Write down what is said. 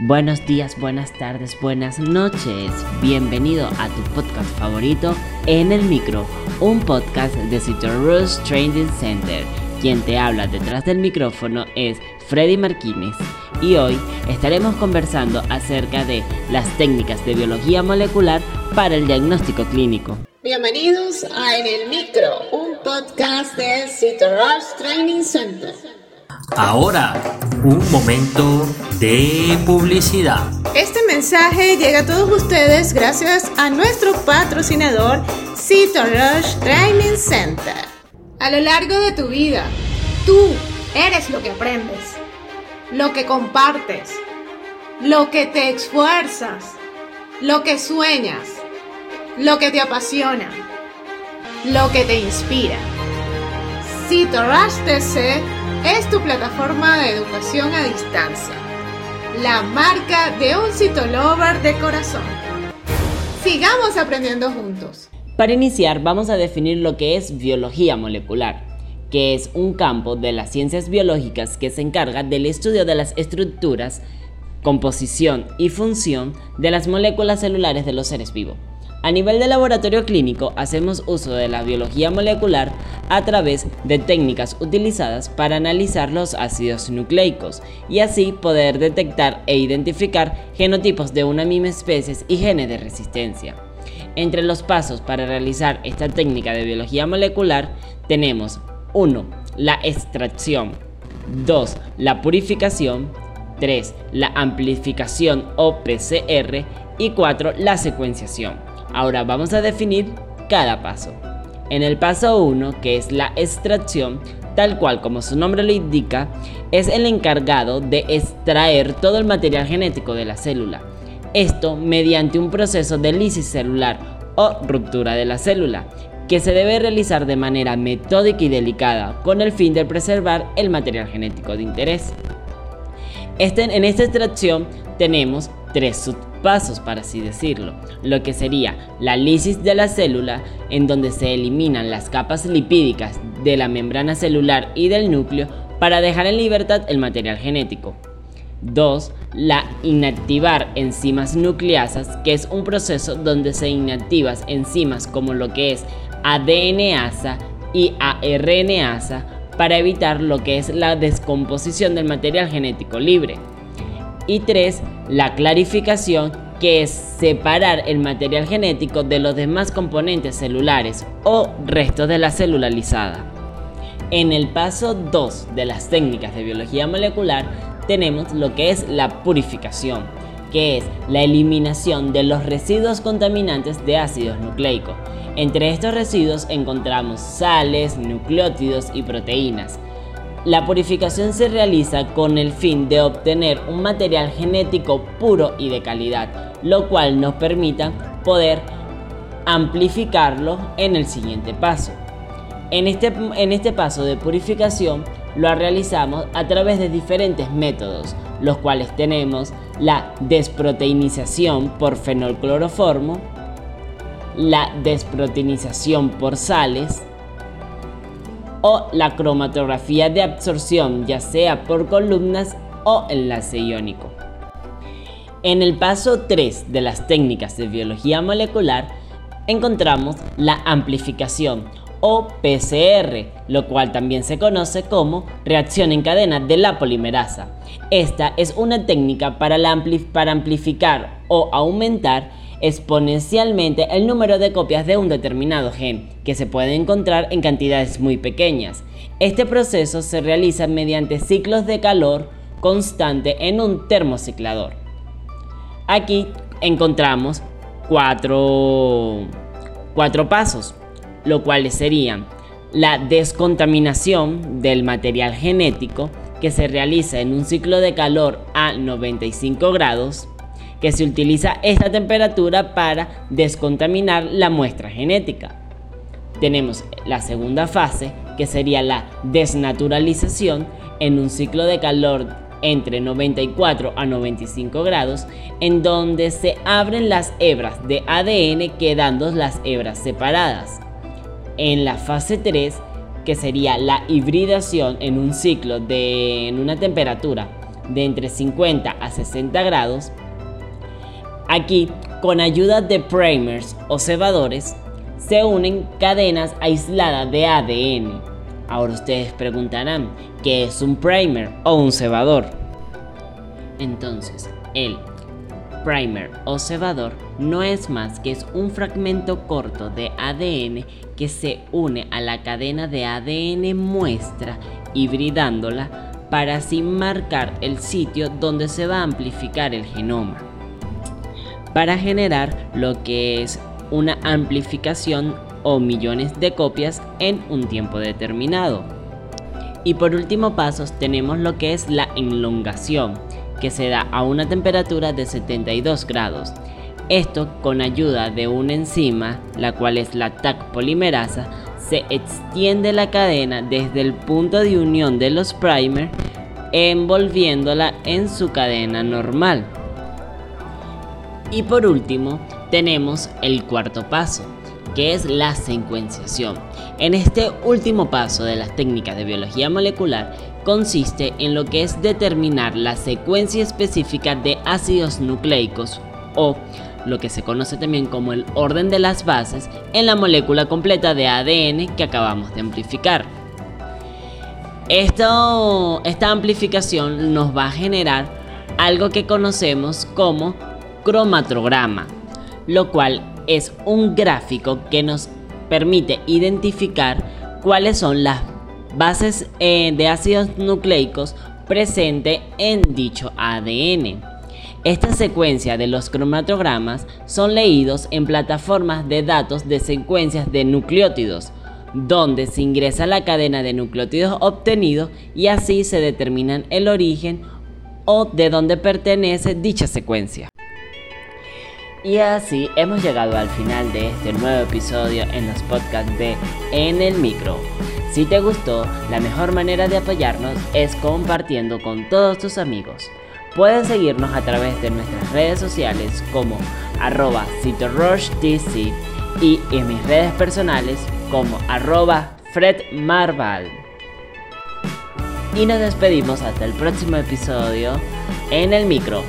Buenos días, buenas tardes, buenas noches. Bienvenido a tu podcast favorito en el micro, un podcast de Citrus Training Center. Quien te habla detrás del micrófono es Freddy Marquínez y hoy estaremos conversando acerca de las técnicas de biología molecular para el diagnóstico clínico. Bienvenidos a En el Micro, un podcast de Citrus Training Center. Ahora, un momento de publicidad. Este mensaje llega a todos ustedes gracias a nuestro patrocinador Rush Training Center. A lo largo de tu vida, tú eres lo que aprendes, lo que compartes, lo que te esfuerzas, lo que sueñas, lo que te apasiona, lo que te inspira. Rush TC es tu plataforma de educación a distancia, la marca de un citolover de corazón. Sigamos aprendiendo juntos. Para iniciar vamos a definir lo que es biología molecular, que es un campo de las ciencias biológicas que se encarga del estudio de las estructuras, composición y función de las moléculas celulares de los seres vivos. A nivel de laboratorio clínico hacemos uso de la biología molecular a través de técnicas utilizadas para analizar los ácidos nucleicos y así poder detectar e identificar genotipos de una misma especie y genes de resistencia. Entre los pasos para realizar esta técnica de biología molecular tenemos 1. La extracción 2. La purificación 3. La amplificación o PCR y 4. La secuenciación. Ahora vamos a definir cada paso. En el paso 1, que es la extracción, tal cual como su nombre lo indica, es el encargado de extraer todo el material genético de la célula. Esto mediante un proceso de lisis celular o ruptura de la célula, que se debe realizar de manera metódica y delicada con el fin de preservar el material genético de interés. Este, en esta extracción tenemos tres subpasos, para así decirlo, lo que sería la lisis de la célula, en donde se eliminan las capas lipídicas de la membrana celular y del núcleo para dejar en libertad el material genético. 2. La inactivar enzimas nucleasas, que es un proceso donde se inactivas enzimas como lo que es ADNasa y ARNasa para evitar lo que es la descomposición del material genético libre. Y 3. La clarificación, que es separar el material genético de los demás componentes celulares o restos de la célula lisada. En el paso 2 de las técnicas de biología molecular tenemos lo que es la purificación, que es la eliminación de los residuos contaminantes de ácidos nucleicos. Entre estos residuos encontramos sales, nucleótidos y proteínas, la purificación se realiza con el fin de obtener un material genético puro y de calidad, lo cual nos permita poder amplificarlo en el siguiente paso. En este, en este paso de purificación lo realizamos a través de diferentes métodos, los cuales tenemos la desproteinización por fenolcloroformo, la desproteinización por sales, o la cromatografía de absorción, ya sea por columnas o enlace iónico. En el paso 3 de las técnicas de biología molecular encontramos la amplificación o PCR, lo cual también se conoce como reacción en cadena de la polimerasa. Esta es una técnica para, para amplificar o aumentar exponencialmente el número de copias de un determinado gen, que se puede encontrar en cantidades muy pequeñas. Este proceso se realiza mediante ciclos de calor constante en un termociclador. Aquí encontramos cuatro, cuatro pasos, lo cuales serían la descontaminación del material genético que se realiza en un ciclo de calor a 95 grados, que se utiliza esta temperatura para descontaminar la muestra genética. Tenemos la segunda fase, que sería la desnaturalización en un ciclo de calor entre 94 a 95 grados, en donde se abren las hebras de ADN quedando las hebras separadas. En la fase 3, que sería la hibridación en un ciclo de en una temperatura de entre 50 a 60 grados, aquí con ayuda de primers o cebadores se unen cadenas aisladas de ADN. Ahora ustedes preguntarán, ¿qué es un primer o un cebador? Entonces, el primer o cebador no es más que es un fragmento corto de ADN que se une a la cadena de ADN muestra hibridándola para así marcar el sitio donde se va a amplificar el genoma para generar lo que es una amplificación o millones de copias en un tiempo determinado. Y por último pasos tenemos lo que es la elongación, que se da a una temperatura de 72 grados. Esto con ayuda de una enzima, la cual es la TAC polimerasa, se extiende la cadena desde el punto de unión de los primers envolviéndola en su cadena normal. Y por último, tenemos el cuarto paso, que es la secuenciación. En este último paso de las técnicas de biología molecular consiste en lo que es determinar la secuencia específica de ácidos nucleicos o lo que se conoce también como el orden de las bases en la molécula completa de ADN que acabamos de amplificar. Esto, esta amplificación nos va a generar algo que conocemos como cromatograma, lo cual es un gráfico que nos permite identificar cuáles son las bases eh, de ácidos nucleicos presentes en dicho ADN. Esta secuencia de los cromatogramas son leídos en plataformas de datos de secuencias de nucleótidos, donde se ingresa la cadena de nucleótidos obtenidos y así se determinan el origen o de dónde pertenece dicha secuencia. Y así hemos llegado al final de este nuevo episodio en los podcasts de En el Micro. Si te gustó, la mejor manera de apoyarnos es compartiendo con todos tus amigos. Puedes seguirnos a través de nuestras redes sociales como arroba CitoRushTC y en mis redes personales como arroba FredMarval. Y nos despedimos hasta el próximo episodio en el micro